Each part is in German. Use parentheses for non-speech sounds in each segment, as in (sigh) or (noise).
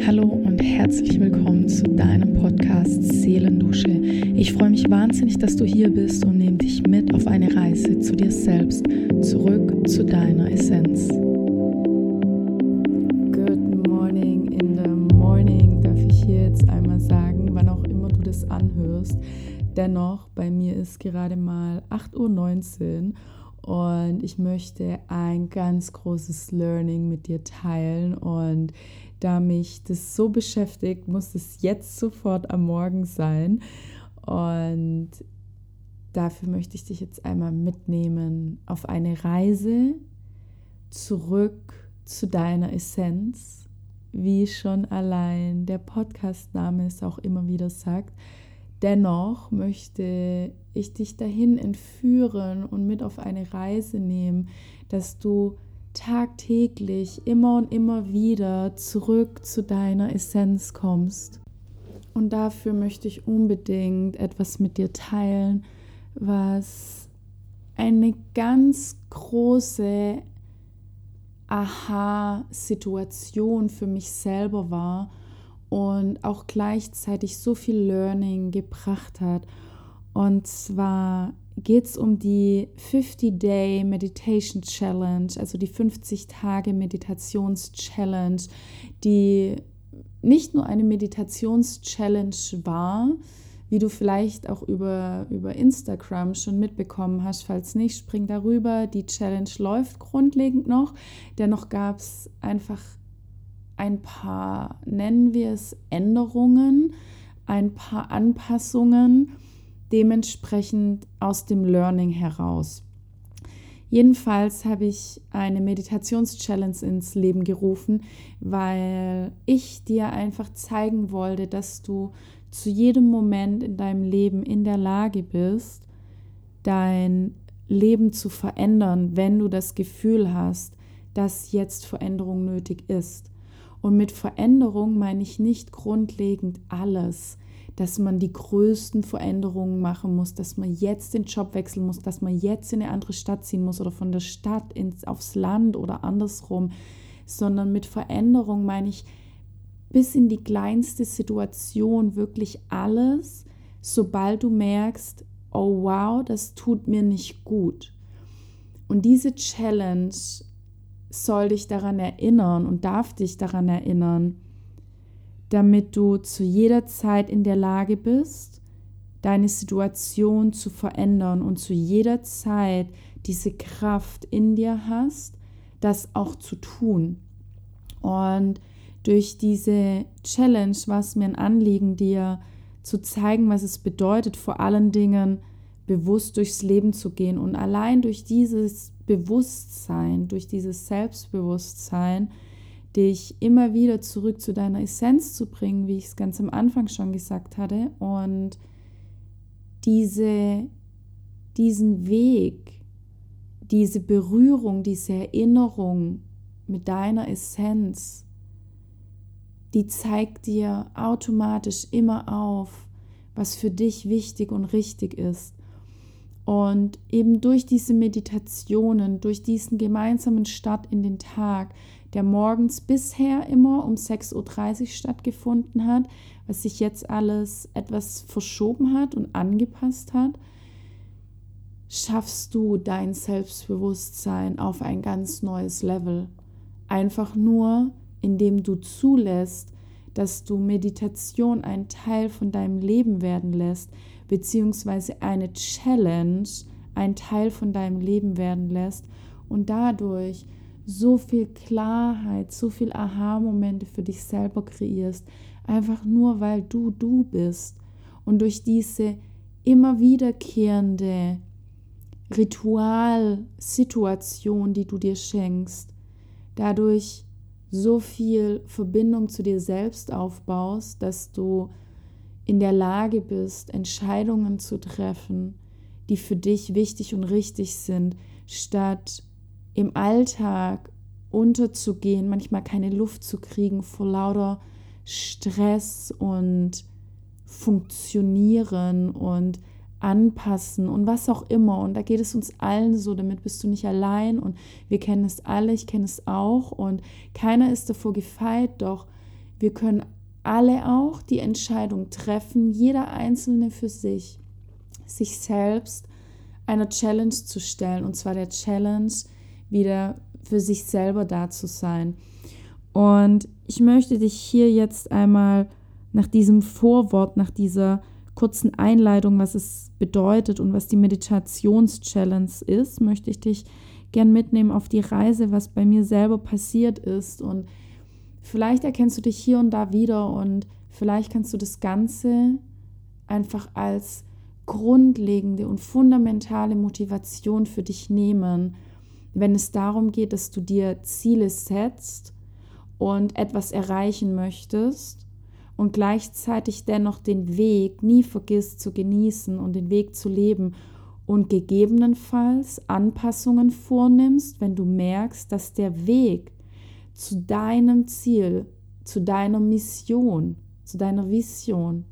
Hallo und herzlich willkommen zu deinem Podcast Seelendusche. Ich freue mich wahnsinnig, dass du hier bist und nehme dich mit auf eine Reise zu dir selbst, zurück zu deiner Essenz. Good morning in the morning, darf ich hier jetzt einmal sagen, wann auch immer du das anhörst. Dennoch, bei mir ist gerade mal 8.19 Uhr und ich möchte ein ganz großes Learning mit dir teilen und da mich das so beschäftigt, muss es jetzt sofort am Morgen sein. Und dafür möchte ich dich jetzt einmal mitnehmen auf eine Reise zurück zu deiner Essenz, wie schon allein der Podcastname es auch immer wieder sagt. Dennoch möchte ich dich dahin entführen und mit auf eine Reise nehmen, dass du tagtäglich immer und immer wieder zurück zu deiner Essenz kommst. Und dafür möchte ich unbedingt etwas mit dir teilen, was eine ganz große Aha-Situation für mich selber war und auch gleichzeitig so viel Learning gebracht hat. Und zwar geht es um die 50-Day Meditation Challenge, also die 50 Tage Meditations-Challenge, die nicht nur eine Meditations-Challenge war, wie du vielleicht auch über, über Instagram schon mitbekommen hast. Falls nicht, spring darüber. Die Challenge läuft grundlegend noch. Dennoch gab es einfach ein paar, nennen wir es, Änderungen, ein paar Anpassungen dementsprechend aus dem Learning heraus. Jedenfalls habe ich eine Meditations-Challenge ins Leben gerufen, weil ich dir einfach zeigen wollte, dass du zu jedem Moment in deinem Leben in der Lage bist, dein Leben zu verändern, wenn du das Gefühl hast, dass jetzt Veränderung nötig ist. Und mit Veränderung meine ich nicht grundlegend alles, dass man die größten Veränderungen machen muss, dass man jetzt den Job wechseln muss, dass man jetzt in eine andere Stadt ziehen muss oder von der Stadt ins, aufs Land oder andersrum, sondern mit Veränderung meine ich bis in die kleinste Situation wirklich alles, sobald du merkst, oh wow, das tut mir nicht gut. Und diese Challenge soll dich daran erinnern und darf dich daran erinnern, damit du zu jeder Zeit in der Lage bist, deine Situation zu verändern und zu jeder Zeit diese Kraft in dir hast, das auch zu tun. Und durch diese Challenge war es mir ein Anliegen, dir zu zeigen, was es bedeutet, vor allen Dingen bewusst durchs Leben zu gehen. Und allein durch dieses Bewusstsein, durch dieses Selbstbewusstsein, dich immer wieder zurück zu deiner Essenz zu bringen, wie ich es ganz am Anfang schon gesagt hatte. Und diese, diesen Weg, diese Berührung, diese Erinnerung mit deiner Essenz, die zeigt dir automatisch immer auf, was für dich wichtig und richtig ist. Und eben durch diese Meditationen, durch diesen gemeinsamen Start in den Tag, der morgens bisher immer um 6.30 Uhr stattgefunden hat, was sich jetzt alles etwas verschoben hat und angepasst hat, schaffst du dein Selbstbewusstsein auf ein ganz neues Level. Einfach nur, indem du zulässt, dass du Meditation ein Teil von deinem Leben werden lässt, beziehungsweise eine Challenge ein Teil von deinem Leben werden lässt und dadurch so viel Klarheit, so viel Aha-Momente für dich selber kreierst, einfach nur weil du du bist. Und durch diese immer wiederkehrende Ritualsituation, die du dir schenkst, dadurch so viel Verbindung zu dir selbst aufbaust, dass du in der Lage bist, Entscheidungen zu treffen, die für dich wichtig und richtig sind, statt im Alltag unterzugehen, manchmal keine Luft zu kriegen vor lauter Stress und Funktionieren und Anpassen und was auch immer. Und da geht es uns allen so, damit bist du nicht allein und wir kennen es alle, ich kenne es auch und keiner ist davor gefeit, doch wir können alle auch die Entscheidung treffen, jeder Einzelne für sich, sich selbst einer Challenge zu stellen. Und zwar der Challenge, wieder für sich selber da zu sein. Und ich möchte dich hier jetzt einmal nach diesem Vorwort, nach dieser kurzen Einleitung, was es bedeutet und was die Meditations-Challenge ist, möchte ich dich gern mitnehmen auf die Reise, was bei mir selber passiert ist. Und vielleicht erkennst du dich hier und da wieder und vielleicht kannst du das Ganze einfach als grundlegende und fundamentale Motivation für dich nehmen, wenn es darum geht, dass du dir Ziele setzt und etwas erreichen möchtest und gleichzeitig dennoch den Weg nie vergisst zu genießen und den Weg zu leben und gegebenenfalls Anpassungen vornimmst, wenn du merkst, dass der Weg zu deinem Ziel, zu deiner Mission, zu deiner Vision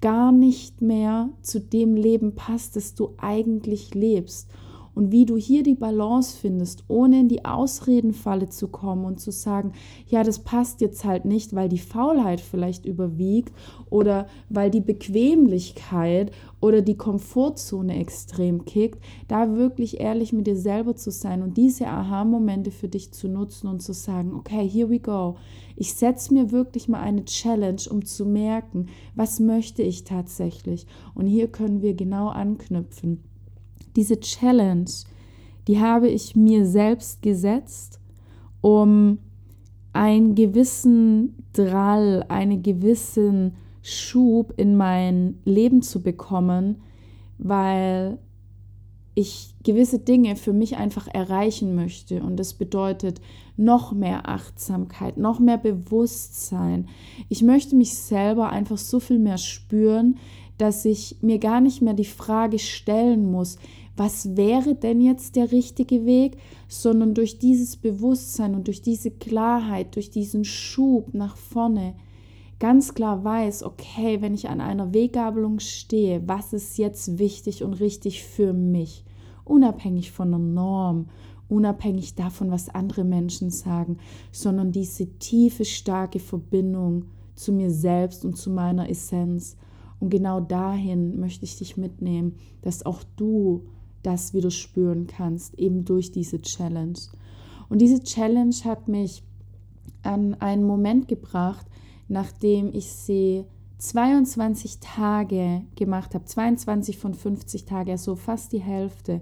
gar nicht mehr zu dem Leben passt, das du eigentlich lebst und wie du hier die Balance findest, ohne in die Ausredenfalle zu kommen und zu sagen, ja, das passt jetzt halt nicht, weil die Faulheit vielleicht überwiegt oder weil die Bequemlichkeit oder die Komfortzone extrem kickt, da wirklich ehrlich mit dir selber zu sein und diese Aha-Momente für dich zu nutzen und zu sagen, okay, here we go. Ich setze mir wirklich mal eine Challenge, um zu merken, was möchte ich tatsächlich. Und hier können wir genau anknüpfen diese Challenge, die habe ich mir selbst gesetzt, um einen gewissen Drall, einen gewissen Schub in mein Leben zu bekommen, weil ich gewisse Dinge für mich einfach erreichen möchte. Und das bedeutet noch mehr Achtsamkeit, noch mehr Bewusstsein. Ich möchte mich selber einfach so viel mehr spüren, dass ich mir gar nicht mehr die Frage stellen muss, was wäre denn jetzt der richtige Weg, sondern durch dieses Bewusstsein und durch diese Klarheit, durch diesen Schub nach vorne. Ganz klar weiß, okay, wenn ich an einer Weggabelung stehe, was ist jetzt wichtig und richtig für mich, unabhängig von der Norm, unabhängig davon, was andere Menschen sagen, sondern diese tiefe, starke Verbindung zu mir selbst und zu meiner Essenz. Und genau dahin möchte ich dich mitnehmen, dass auch du das wieder spüren kannst, eben durch diese Challenge. Und diese Challenge hat mich an einen Moment gebracht, nachdem ich sie 22 Tage gemacht habe, 22 von 50 Tagen, also fast die Hälfte.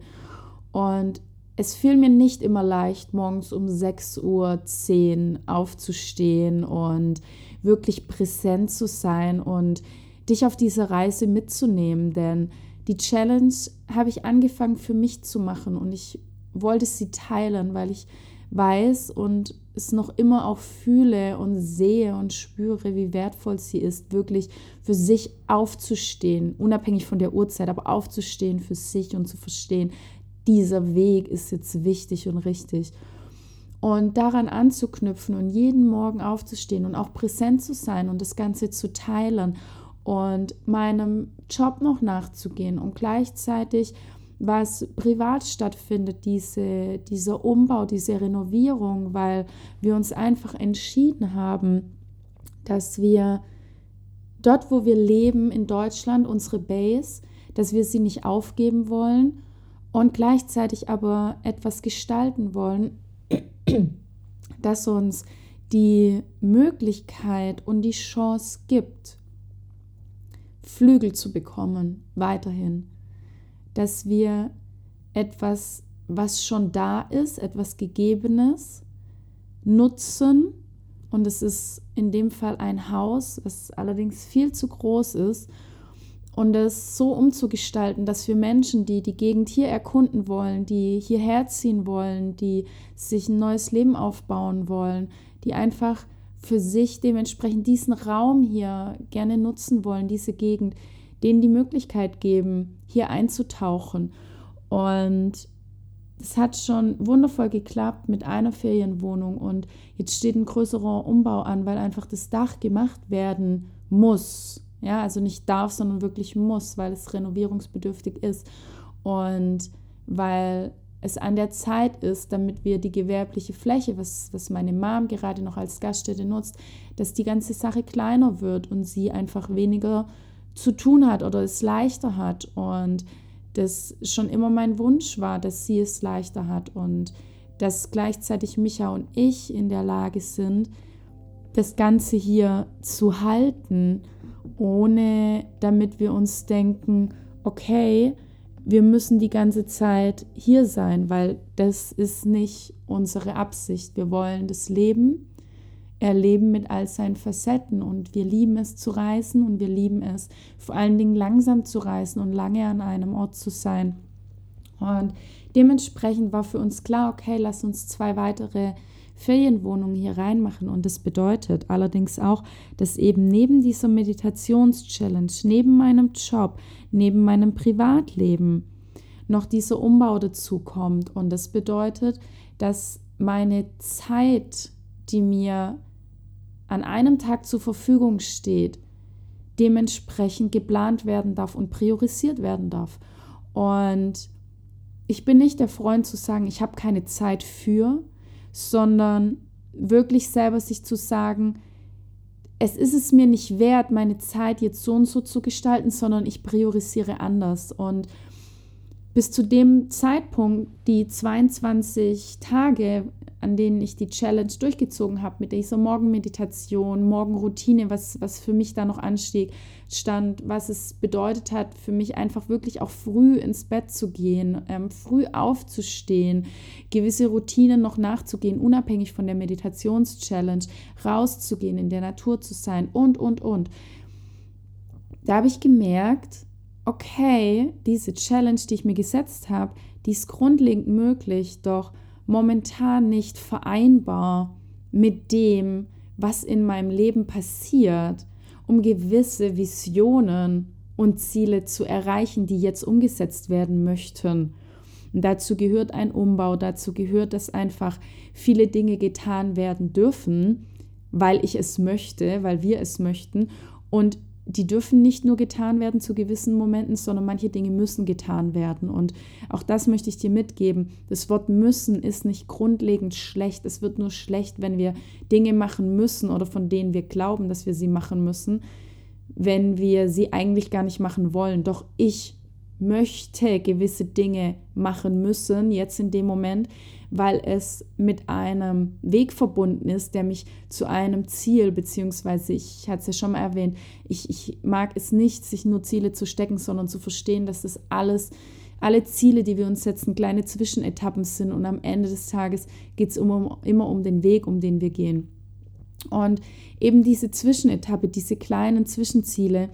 Und es fiel mir nicht immer leicht, morgens um 6.10 Uhr aufzustehen und wirklich präsent zu sein und dich auf diese Reise mitzunehmen, denn die Challenge habe ich angefangen für mich zu machen und ich wollte sie teilen, weil ich weiß und es noch immer auch fühle und sehe und spüre, wie wertvoll sie ist, wirklich für sich aufzustehen, unabhängig von der Uhrzeit, aber aufzustehen für sich und zu verstehen, dieser Weg ist jetzt wichtig und richtig. Und daran anzuknüpfen und jeden Morgen aufzustehen und auch präsent zu sein und das Ganze zu teilen und meinem Job noch nachzugehen und gleichzeitig, was privat stattfindet, diese, dieser Umbau, diese Renovierung, weil wir uns einfach entschieden haben, dass wir dort, wo wir leben, in Deutschland, unsere Base, dass wir sie nicht aufgeben wollen und gleichzeitig aber etwas gestalten wollen, (clears throat) das uns die Möglichkeit und die Chance gibt, Flügel zu bekommen, weiterhin. Dass wir etwas, was schon da ist, etwas Gegebenes, nutzen. Und es ist in dem Fall ein Haus, was allerdings viel zu groß ist. Und es so umzugestalten, dass wir Menschen, die die Gegend hier erkunden wollen, die hierher ziehen wollen, die sich ein neues Leben aufbauen wollen, die einfach für sich dementsprechend diesen Raum hier gerne nutzen wollen, diese Gegend, denen die Möglichkeit geben, hier einzutauchen. Und es hat schon wundervoll geklappt mit einer Ferienwohnung und jetzt steht ein größerer Umbau an, weil einfach das Dach gemacht werden muss. Ja, also nicht darf, sondern wirklich muss, weil es renovierungsbedürftig ist und weil es an der Zeit ist, damit wir die gewerbliche Fläche, was, was meine Mom gerade noch als Gaststätte nutzt, dass die ganze Sache kleiner wird und sie einfach weniger zu tun hat oder es leichter hat. Und das schon immer mein Wunsch war, dass sie es leichter hat und dass gleichzeitig Micha und ich in der Lage sind, das Ganze hier zu halten, ohne damit wir uns denken, okay, wir müssen die ganze Zeit hier sein, weil das ist nicht unsere Absicht. Wir wollen das Leben erleben mit all seinen Facetten und wir lieben es zu reisen und wir lieben es vor allen Dingen langsam zu reisen und lange an einem Ort zu sein. Und dementsprechend war für uns klar, okay, lass uns zwei weitere Ferienwohnungen hier reinmachen. Und das bedeutet allerdings auch, dass eben neben dieser Meditations-Challenge, neben meinem Job, neben meinem Privatleben noch dieser Umbau dazu kommt. Und das bedeutet, dass meine Zeit, die mir an einem Tag zur Verfügung steht, dementsprechend geplant werden darf und priorisiert werden darf. Und ich bin nicht der Freund zu sagen, ich habe keine Zeit für, sondern wirklich selber sich zu sagen, es ist es mir nicht wert, meine Zeit jetzt so und so zu gestalten, sondern ich priorisiere anders. Und bis zu dem Zeitpunkt, die 22 Tage, an denen ich die Challenge durchgezogen habe, mit dieser Morgenmeditation, Morgenroutine, was, was für mich da noch anstieg, stand, was es bedeutet hat, für mich einfach wirklich auch früh ins Bett zu gehen, ähm, früh aufzustehen, gewisse Routinen noch nachzugehen, unabhängig von der Meditations-Challenge, rauszugehen, in der Natur zu sein und, und, und. Da habe ich gemerkt, okay, diese Challenge, die ich mir gesetzt habe, die ist grundlegend möglich, doch momentan nicht vereinbar mit dem, was in meinem Leben passiert, um gewisse Visionen und Ziele zu erreichen, die jetzt umgesetzt werden möchten. Und dazu gehört ein Umbau, dazu gehört, dass einfach viele Dinge getan werden dürfen, weil ich es möchte, weil wir es möchten. Und die dürfen nicht nur getan werden zu gewissen Momenten, sondern manche Dinge müssen getan werden. Und auch das möchte ich dir mitgeben. Das Wort müssen ist nicht grundlegend schlecht. Es wird nur schlecht, wenn wir Dinge machen müssen oder von denen wir glauben, dass wir sie machen müssen, wenn wir sie eigentlich gar nicht machen wollen. Doch ich möchte gewisse Dinge machen müssen, jetzt in dem Moment, weil es mit einem Weg verbunden ist, der mich zu einem Ziel, beziehungsweise ich hatte es ja schon mal erwähnt, ich, ich mag es nicht, sich nur Ziele zu stecken, sondern zu verstehen, dass das alles, alle Ziele, die wir uns setzen, kleine Zwischenetappen sind und am Ende des Tages geht es um, immer um den Weg, um den wir gehen. Und eben diese Zwischenetappe, diese kleinen Zwischenziele,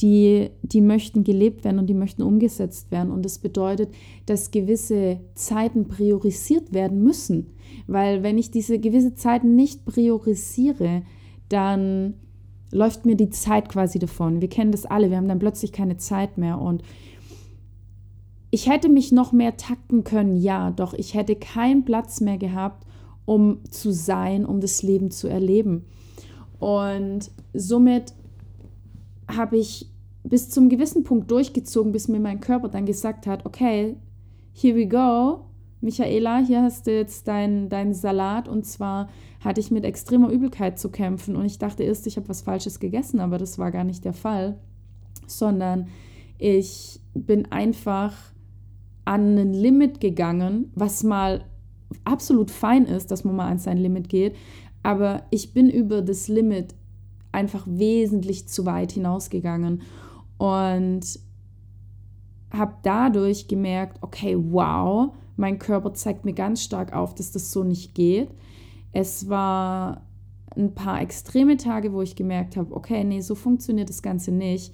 die, die möchten gelebt werden und die möchten umgesetzt werden. Und das bedeutet, dass gewisse Zeiten priorisiert werden müssen. Weil wenn ich diese gewisse Zeiten nicht priorisiere, dann läuft mir die Zeit quasi davon. Wir kennen das alle, wir haben dann plötzlich keine Zeit mehr. Und ich hätte mich noch mehr takten können, ja, doch ich hätte keinen Platz mehr gehabt, um zu sein, um das Leben zu erleben. Und somit habe ich bis zum gewissen Punkt durchgezogen, bis mir mein Körper dann gesagt hat, okay, here we go, Michaela, hier hast du jetzt deinen dein Salat. Und zwar hatte ich mit extremer Übelkeit zu kämpfen. Und ich dachte erst, ich habe was Falsches gegessen, aber das war gar nicht der Fall, sondern ich bin einfach an ein Limit gegangen, was mal absolut fein ist, dass man mal an sein Limit geht, aber ich bin über das Limit einfach wesentlich zu weit hinausgegangen und habe dadurch gemerkt, okay, wow, mein Körper zeigt mir ganz stark auf, dass das so nicht geht. Es war ein paar extreme Tage, wo ich gemerkt habe, okay, nee, so funktioniert das Ganze nicht.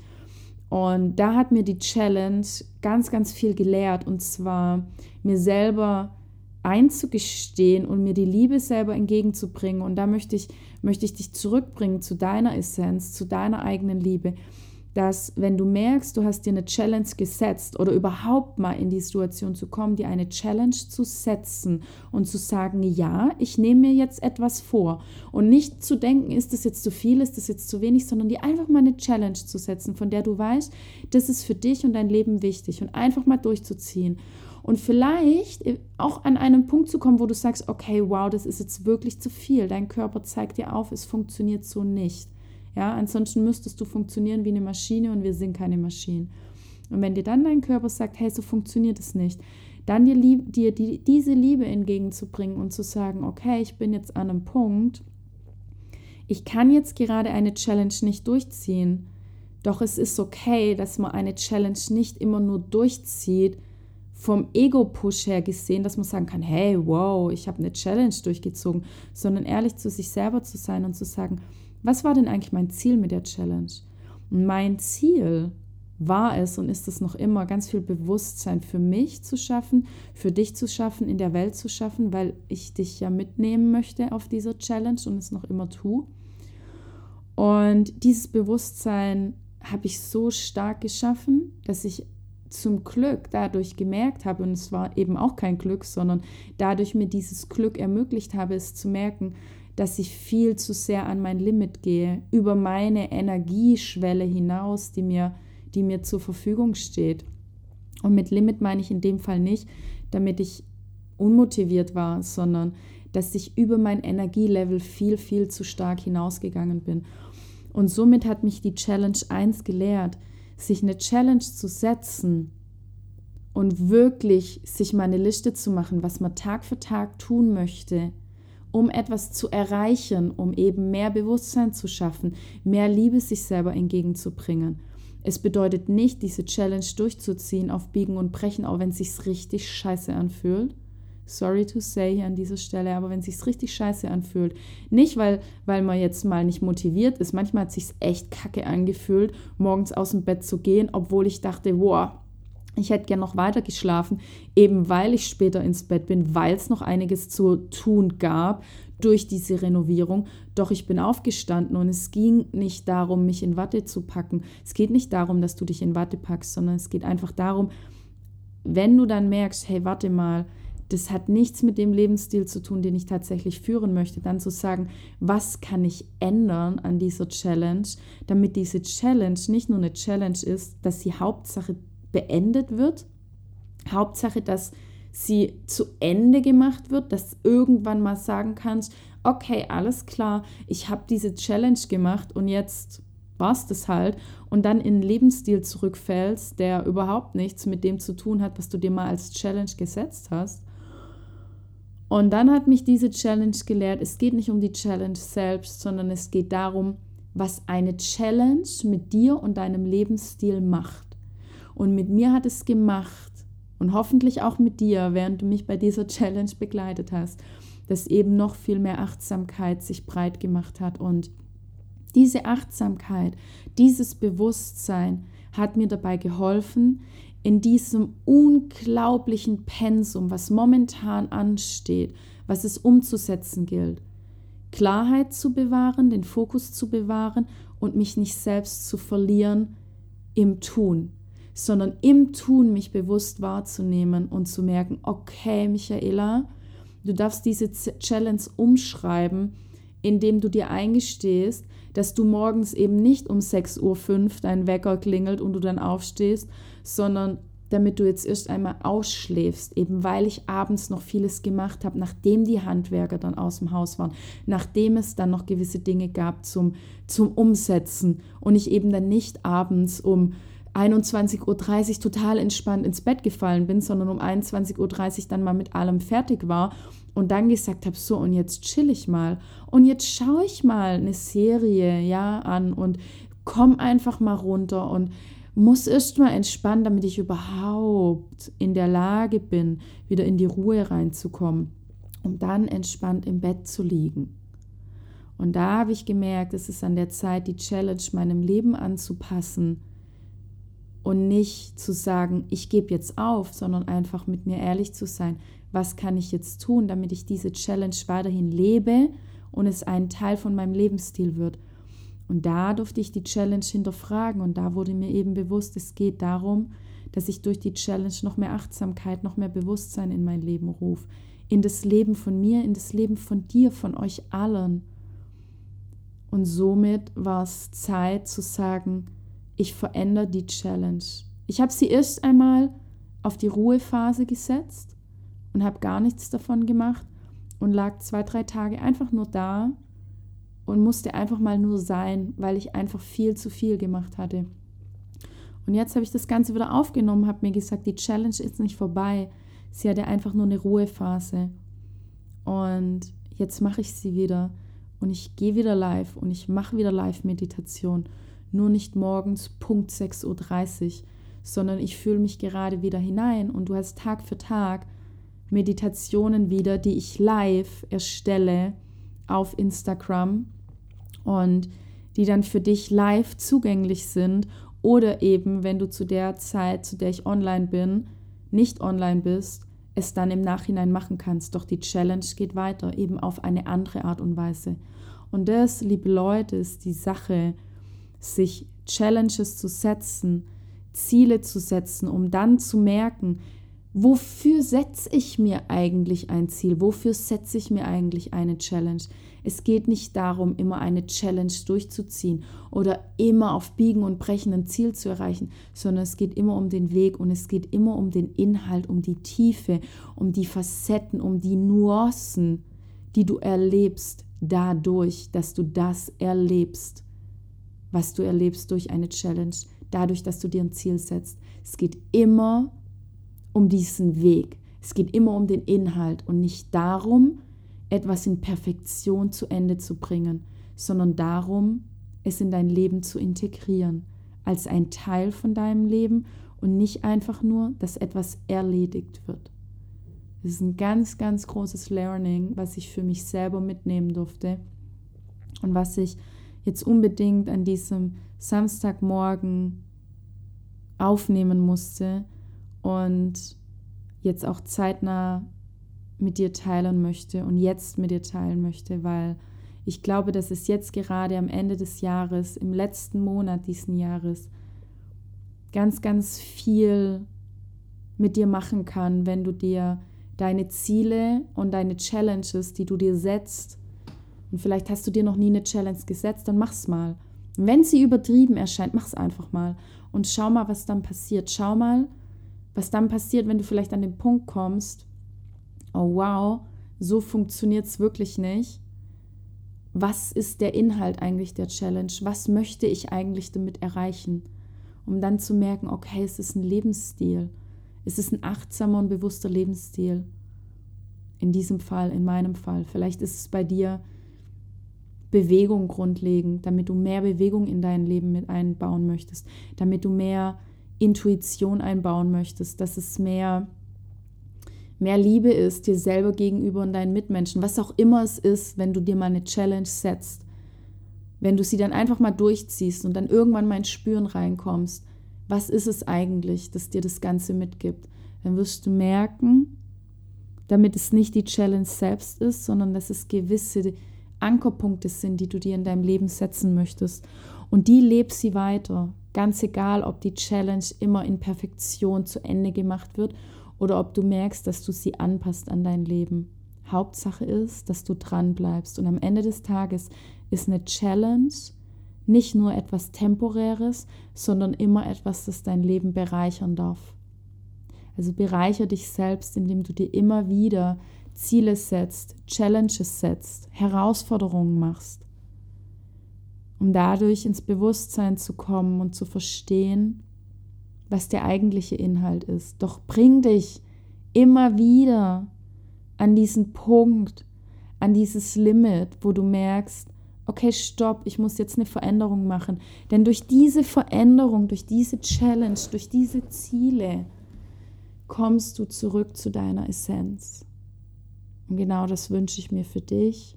Und da hat mir die Challenge ganz, ganz viel gelehrt und zwar mir selber einzugestehen und mir die Liebe selber entgegenzubringen. Und da möchte ich, möchte ich dich zurückbringen zu deiner Essenz, zu deiner eigenen Liebe. Dass, wenn du merkst, du hast dir eine Challenge gesetzt oder überhaupt mal in die Situation zu kommen, dir eine Challenge zu setzen und zu sagen, ja, ich nehme mir jetzt etwas vor und nicht zu denken, ist das jetzt zu viel, ist das jetzt zu wenig, sondern dir einfach mal eine Challenge zu setzen, von der du weißt, das ist für dich und dein Leben wichtig und einfach mal durchzuziehen Und vielleicht auch an einen Punkt zu kommen, wo du sagst, okay, wow, das ist jetzt wirklich zu viel. Dein Körper zeigt dir auf, es funktioniert so nicht. Ja, ansonsten müsstest du funktionieren wie eine Maschine und wir sind keine Maschinen. Und wenn dir dann dein Körper sagt, hey, so funktioniert es nicht, dann dir, lieb, dir die, diese Liebe entgegenzubringen und zu sagen, okay, ich bin jetzt an einem Punkt, ich kann jetzt gerade eine Challenge nicht durchziehen, doch es ist okay, dass man eine Challenge nicht immer nur durchzieht, vom Ego-Push her gesehen, dass man sagen kann, hey, wow, ich habe eine Challenge durchgezogen, sondern ehrlich zu sich selber zu sein und zu sagen, was war denn eigentlich mein Ziel mit der Challenge? Und mein Ziel war es und ist es noch immer, ganz viel Bewusstsein für mich zu schaffen, für dich zu schaffen, in der Welt zu schaffen, weil ich dich ja mitnehmen möchte auf dieser Challenge und es noch immer tue. Und dieses Bewusstsein habe ich so stark geschaffen, dass ich zum Glück dadurch gemerkt habe, und es war eben auch kein Glück, sondern dadurch mir dieses Glück ermöglicht habe, es zu merken, dass ich viel zu sehr an mein Limit gehe, über meine Energieschwelle hinaus, die mir die mir zur Verfügung steht. Und mit Limit meine ich in dem Fall nicht, damit ich unmotiviert war, sondern dass ich über mein Energielevel viel, viel zu stark hinausgegangen bin. Und somit hat mich die Challenge 1 gelehrt, sich eine Challenge zu setzen und wirklich sich mal eine Liste zu machen, was man Tag für Tag tun möchte, um etwas zu erreichen, um eben mehr Bewusstsein zu schaffen, mehr Liebe sich selber entgegenzubringen. Es bedeutet nicht, diese Challenge durchzuziehen auf Biegen und Brechen, auch wenn es sich richtig scheiße anfühlt. Sorry to say hier an dieser Stelle, aber wenn es sich richtig scheiße anfühlt, nicht weil, weil man jetzt mal nicht motiviert ist, manchmal hat es sich echt kacke angefühlt, morgens aus dem Bett zu gehen, obwohl ich dachte, boah, ich hätte gern noch weiter geschlafen, eben weil ich später ins Bett bin, weil es noch einiges zu tun gab durch diese Renovierung. Doch ich bin aufgestanden und es ging nicht darum, mich in Watte zu packen. Es geht nicht darum, dass du dich in Watte packst, sondern es geht einfach darum, wenn du dann merkst, hey, warte mal, das hat nichts mit dem Lebensstil zu tun, den ich tatsächlich führen möchte, dann zu sagen, was kann ich ändern an dieser Challenge, damit diese Challenge nicht nur eine Challenge ist, dass sie Hauptsache beendet wird, Hauptsache, dass sie zu Ende gemacht wird, dass irgendwann mal sagen kannst, okay, alles klar, ich habe diese Challenge gemacht und jetzt war es das halt und dann in einen Lebensstil zurückfällst, der überhaupt nichts mit dem zu tun hat, was du dir mal als Challenge gesetzt hast. Und dann hat mich diese Challenge gelehrt, es geht nicht um die Challenge selbst, sondern es geht darum, was eine Challenge mit dir und deinem Lebensstil macht. Und mit mir hat es gemacht, und hoffentlich auch mit dir, während du mich bei dieser (laughs) Challenge begleitet hast, dass eben noch viel mehr Achtsamkeit sich breit gemacht hat. Und diese Achtsamkeit, dieses Bewusstsein hat mir dabei geholfen, in diesem unglaublichen Pensum, was momentan ansteht, was es umzusetzen gilt, Klarheit zu bewahren, den Fokus zu bewahren und mich nicht selbst zu verlieren im Tun sondern im Tun mich bewusst wahrzunehmen und zu merken, okay, Michaela, du darfst diese Challenge umschreiben, indem du dir eingestehst, dass du morgens eben nicht um 6.05 Uhr dein Wecker klingelt und du dann aufstehst, sondern damit du jetzt erst einmal ausschläfst, eben weil ich abends noch vieles gemacht habe, nachdem die Handwerker dann aus dem Haus waren, nachdem es dann noch gewisse Dinge gab zum, zum Umsetzen und ich eben dann nicht abends um 21.30 Uhr total entspannt ins Bett gefallen bin, sondern um 21.30 Uhr dann mal mit allem fertig war und dann gesagt habe, so und jetzt chill ich mal und jetzt schaue ich mal eine Serie ja an und komm einfach mal runter und muss erst mal entspannen, damit ich überhaupt in der Lage bin, wieder in die Ruhe reinzukommen, um dann entspannt im Bett zu liegen. Und da habe ich gemerkt, es ist an der Zeit, die Challenge meinem Leben anzupassen und nicht zu sagen, ich gebe jetzt auf, sondern einfach mit mir ehrlich zu sein, was kann ich jetzt tun, damit ich diese Challenge weiterhin lebe und es ein Teil von meinem Lebensstil wird. Und da durfte ich die Challenge hinterfragen und da wurde mir eben bewusst, es geht darum, dass ich durch die Challenge noch mehr Achtsamkeit, noch mehr Bewusstsein in mein Leben rufe, in das Leben von mir, in das Leben von dir, von euch allen. Und somit war es Zeit zu sagen, ich verändere die Challenge. Ich habe sie erst einmal auf die Ruhephase gesetzt und habe gar nichts davon gemacht und lag zwei, drei Tage einfach nur da und musste einfach mal nur sein, weil ich einfach viel zu viel gemacht hatte. Und jetzt habe ich das Ganze wieder aufgenommen, habe mir gesagt, die Challenge ist nicht vorbei. Sie hatte einfach nur eine Ruhephase. Und jetzt mache ich sie wieder. Und ich gehe wieder live und ich mache wieder Live-Meditation. Nur nicht morgens Punkt 6.30 Uhr, sondern ich fühle mich gerade wieder hinein. Und du hast Tag für Tag Meditationen wieder, die ich live erstelle auf Instagram und die dann für dich live zugänglich sind oder eben, wenn du zu der Zeit, zu der ich online bin, nicht online bist, es dann im Nachhinein machen kannst. Doch die Challenge geht weiter, eben auf eine andere Art und Weise. Und das, liebe Leute, ist die Sache, sich Challenges zu setzen, Ziele zu setzen, um dann zu merken, wofür setze ich mir eigentlich ein Ziel? Wofür setze ich mir eigentlich eine Challenge? Es geht nicht darum, immer eine Challenge durchzuziehen oder immer auf Biegen und Brechen ein Ziel zu erreichen, sondern es geht immer um den Weg und es geht immer um den Inhalt, um die Tiefe, um die Facetten, um die Nuancen, die du erlebst dadurch, dass du das erlebst, was du erlebst durch eine Challenge, dadurch, dass du dir ein Ziel setzt. Es geht immer um diesen Weg. Es geht immer um den Inhalt und nicht darum, etwas in Perfektion zu Ende zu bringen, sondern darum, es in dein Leben zu integrieren, als ein Teil von deinem Leben und nicht einfach nur, dass etwas erledigt wird. Das ist ein ganz, ganz großes Learning, was ich für mich selber mitnehmen durfte und was ich jetzt unbedingt an diesem Samstagmorgen aufnehmen musste, und jetzt auch zeitnah mit dir teilen möchte und jetzt mit dir teilen möchte, weil ich glaube, dass es jetzt gerade am Ende des Jahres, im letzten Monat diesen Jahres, ganz, ganz viel mit dir machen kann, wenn du dir deine Ziele und deine Challenges, die du dir setzt, und vielleicht hast du dir noch nie eine Challenge gesetzt, dann mach's mal. wenn sie übertrieben erscheint, mach's einfach mal und schau mal, was dann passiert. Schau mal, was dann passiert, wenn du vielleicht an den Punkt kommst, oh wow, so funktioniert es wirklich nicht. Was ist der Inhalt eigentlich der Challenge? Was möchte ich eigentlich damit erreichen? Um dann zu merken, okay, es ist ein Lebensstil. Es ist ein achtsamer und bewusster Lebensstil. In diesem Fall, in meinem Fall. Vielleicht ist es bei dir Bewegung grundlegend, damit du mehr Bewegung in dein Leben mit einbauen möchtest, damit du mehr Intuition einbauen möchtest, dass es mehr, mehr Liebe ist dir selber gegenüber und deinen Mitmenschen, was auch immer es ist, wenn du dir mal eine Challenge setzt, wenn du sie dann einfach mal durchziehst und dann irgendwann mal ins Spüren reinkommst, was ist es eigentlich, das dir das Ganze mitgibt, dann wirst du merken, damit es nicht die Challenge selbst ist, sondern dass es gewisse Ankerpunkte sind, die du dir in deinem Leben setzen möchtest. Und die lebst sie weiter. Ganz egal, ob die Challenge immer in Perfektion zu Ende gemacht wird oder ob du merkst, dass du sie anpasst an dein Leben. Hauptsache ist, dass du dran bleibst. Und am Ende des Tages ist eine Challenge nicht nur etwas Temporäres, sondern immer etwas, das dein Leben bereichern darf. Also bereichere dich selbst, indem du dir immer wieder Ziele setzt, Challenges setzt, Herausforderungen machst um dadurch ins Bewusstsein zu kommen und zu verstehen, was der eigentliche Inhalt ist. Doch bring dich immer wieder an diesen Punkt, an dieses Limit, wo du merkst, okay, stopp, ich muss jetzt eine Veränderung machen. Denn durch diese Veränderung, durch diese Challenge, durch diese Ziele kommst du zurück zu deiner Essenz. Und genau das wünsche ich mir für dich.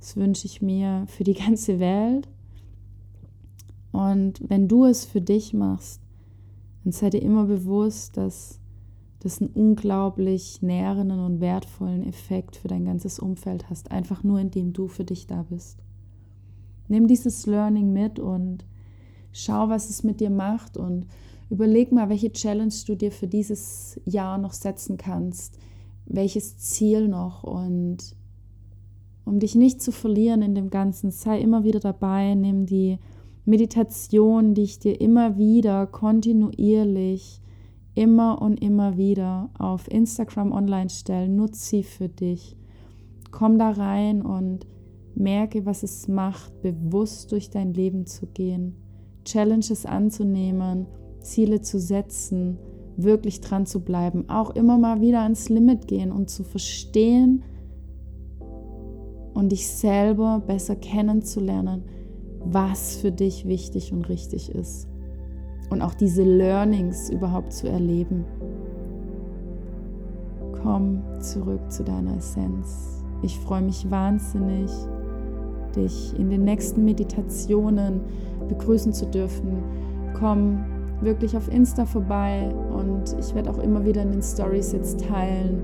Das wünsche ich mir für die ganze Welt. Und wenn du es für dich machst, dann sei dir immer bewusst, dass das einen unglaublich nährenden und wertvollen Effekt für dein ganzes Umfeld hast, einfach nur indem du für dich da bist. Nimm dieses Learning mit und schau, was es mit dir macht und überleg mal, welche Challenge du dir für dieses Jahr noch setzen kannst, welches Ziel noch und um dich nicht zu verlieren in dem Ganzen, sei immer wieder dabei, nimm die Meditation, die ich dir immer wieder kontinuierlich immer und immer wieder auf Instagram online stellen. Nutze sie für dich. Komm da rein und merke, was es macht, bewusst durch dein Leben zu gehen, Challenges anzunehmen, Ziele zu setzen, wirklich dran zu bleiben, auch immer mal wieder ans Limit gehen und zu verstehen und dich selber besser kennenzulernen, was für dich wichtig und richtig ist. Und auch diese Learnings überhaupt zu erleben. Komm zurück zu deiner Essenz. Ich freue mich wahnsinnig, dich in den nächsten Meditationen begrüßen zu dürfen. Komm wirklich auf Insta vorbei und ich werde auch immer wieder in den Stories jetzt teilen,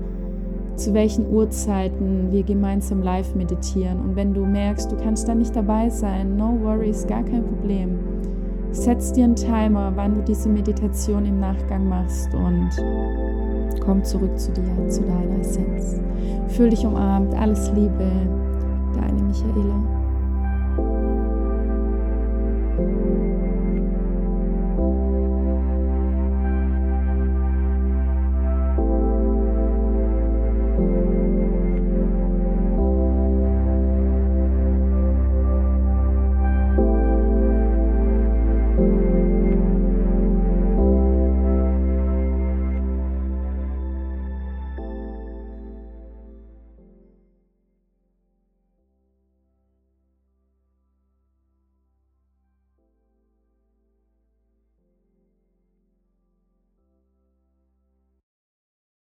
zu welchen Uhrzeiten wir gemeinsam live meditieren. Und wenn du merkst, du kannst da nicht dabei sein, no worries, gar kein Problem. Setz dir einen Timer, wann du diese Meditation im Nachgang machst und komm zurück zu dir, zu deiner Essenz. Fühl dich umarmt, alles Liebe, deine Michaela.